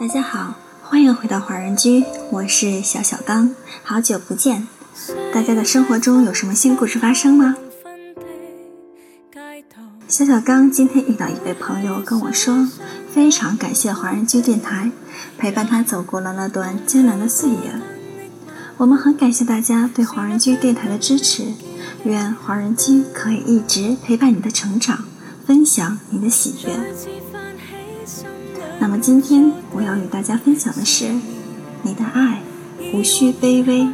大家好，欢迎回到华人居，我是小小刚，好久不见。大家的生活中有什么新故事发生吗？小小刚今天遇到一位朋友跟我说，非常感谢华人居电台陪伴他走过了那段艰难的岁月。我们很感谢大家对华人居电台的支持，愿华人居可以一直陪伴你的成长，分享你的喜悦。那么今天我要与大家分享的是，你的爱无需卑微。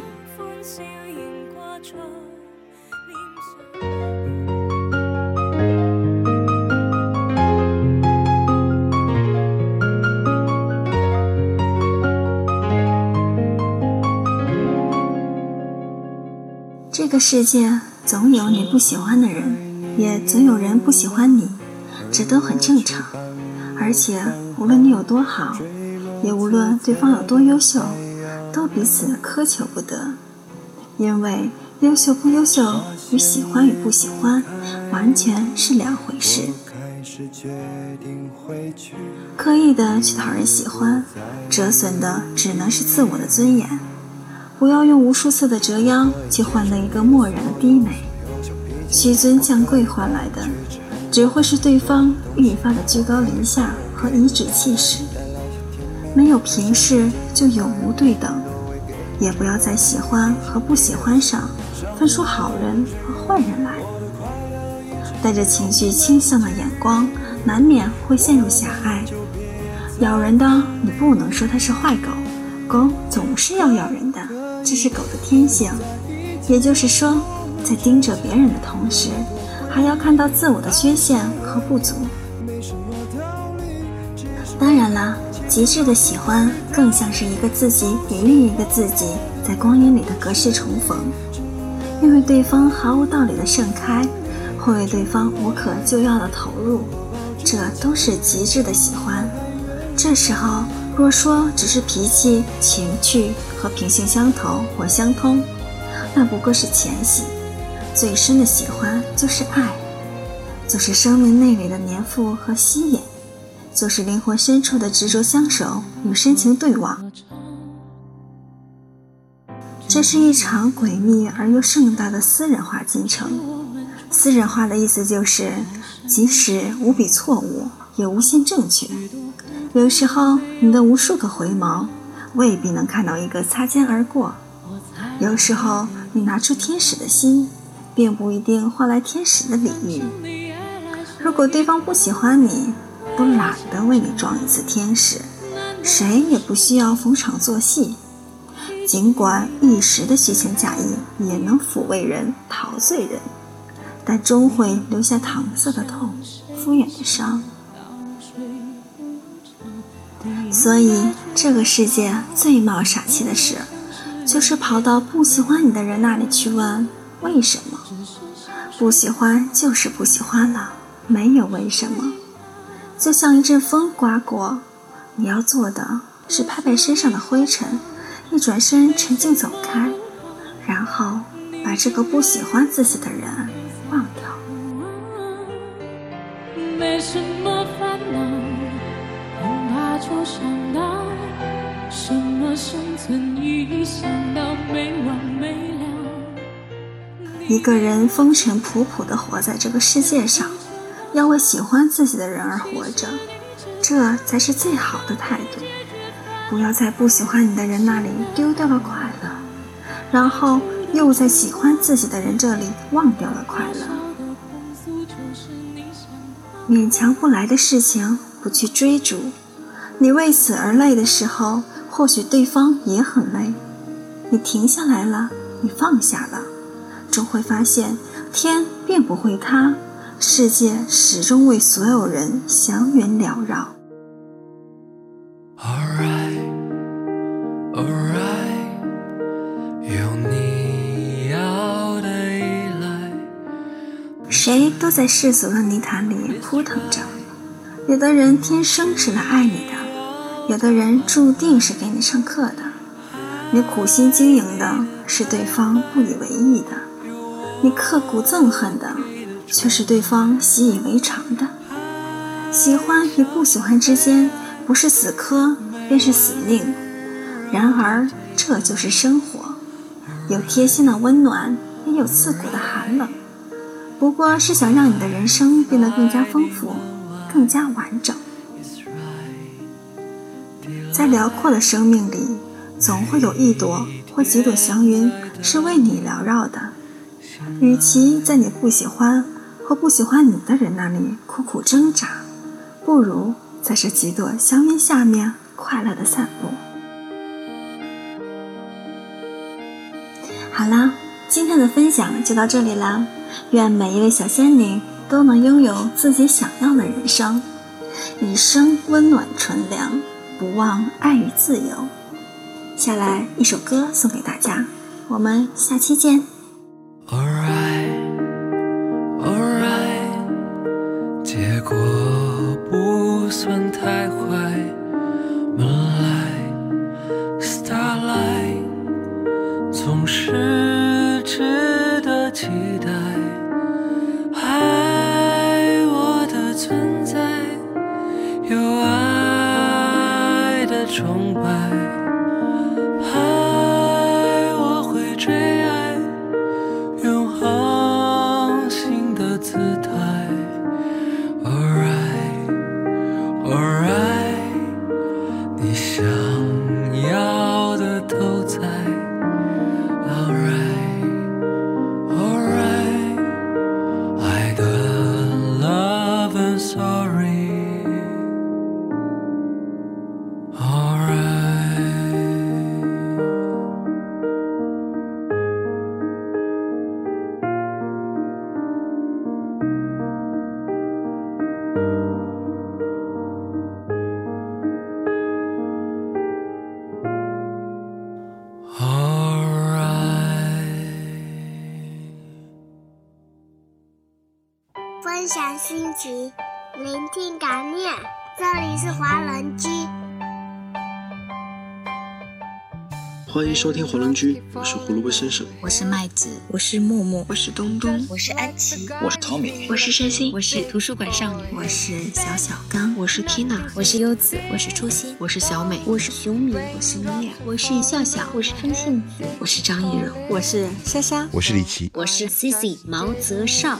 这个世界总有你不喜欢的人，也总有人不喜欢你，这都很正常，而且。无论你有多好，也无论对方有多优秀，都彼此苛求不得。因为优秀不优秀与喜欢与不喜欢完全是两回事。刻意的去讨人喜欢，折损的只能是自我的尊严。不要用无数次的折腰去换得一个漠然的低眉，屈尊降贵换来的，只会是对方愈发的居高临下。和颐指气使，没有平视就永无对等，也不要在喜欢和不喜欢上分出好人和坏人来。带着情绪倾向的眼光，难免会陷入狭隘。咬人的，你不能说它是坏狗，狗总是要咬人的，这是狗的天性。也就是说，在盯着别人的同时，还要看到自我的缺陷和不足。当然了，极致的喜欢更像是一个自己与另一个自己在光阴里的隔世重逢，因为对方毫无道理的盛开，或为对方无可救药的投入，这都是极致的喜欢。这时候若说只是脾气、情趣和品性相投或相通，那不过是浅喜。最深的喜欢就是爱，就是生命内里的粘附和吸引。就是灵魂深处的执着相守与深情对望，这是一场诡秘而又盛大的私人化进程。私人化的意思就是，即使无比错误，也无限正确。有时候，你的无数个回眸，未必能看到一个擦肩而过；有时候，你拿出天使的心，并不一定换来天使的礼遇。如果对方不喜欢你，都懒得为你装一次天使，谁也不需要逢场作戏。尽管一时的虚情假意也能抚慰人、陶醉人，但终会留下搪塞的痛、敷衍的伤。所以，这个世界最冒傻气的事，就是跑到不喜欢你的人那里去问为什么。不喜欢就是不喜欢了，没有为什么。就像一阵风刮过，你要做的是拍拍身上的灰尘，一转身沉静走开，然后把这个不喜欢自己的人忘掉。没什么烦恼，恐怕就想到什么生存意义，想一个人风尘仆仆地活在这个世界上。要为喜欢自己的人而活着，这才是最好的态度。不要在不喜欢你的人那里丢掉了快乐，然后又在喜欢自己的人这里忘掉了快乐。勉强不来的事情不去追逐，你为此而累的时候，或许对方也很累。你停下来了，你放下了，终会发现天并不会塌。世界始终为所有人祥云缭绕。谁都在世俗的泥潭里扑腾着，有的人天生是来爱你的，有的人注定是给你上课的。你苦心经营的是对方不以为意的，你刻骨憎恨的。却是对方习以为常的。喜欢与不喜欢之间，不是死磕，便是死命。然而，这就是生活，有贴心的温暖，也有刺骨的寒冷。不过是想让你的人生变得更加丰富，更加完整。在辽阔的生命里，总会有一朵或几朵祥云是为你缭绕的。与其在你不喜欢或不喜欢你的人那里苦苦挣扎，不如在这几朵香云下面快乐的散步。好啦，今天的分享就到这里啦。愿每一位小仙女都能拥有自己想要的人生，一生温暖纯良，不忘爱与自由。下来一首歌送给大家，我们下期见。Alright alright 结果不算太坏。分享心情，聆听感念。这里是华人居。欢迎收听《火龙居》，我是胡萝卜先生，我是麦子，我是默默，我是东东，我是安琪，我是 Tommy，我是山心，我是图书馆少女，我是小小刚，我是 Tina，我是优子，我是初心，我是小美，我是熊米，我是米娅，我是笑笑，我是风信子，我是张艺柔，我是莎莎，我是李琦，我是 Cici 毛泽少。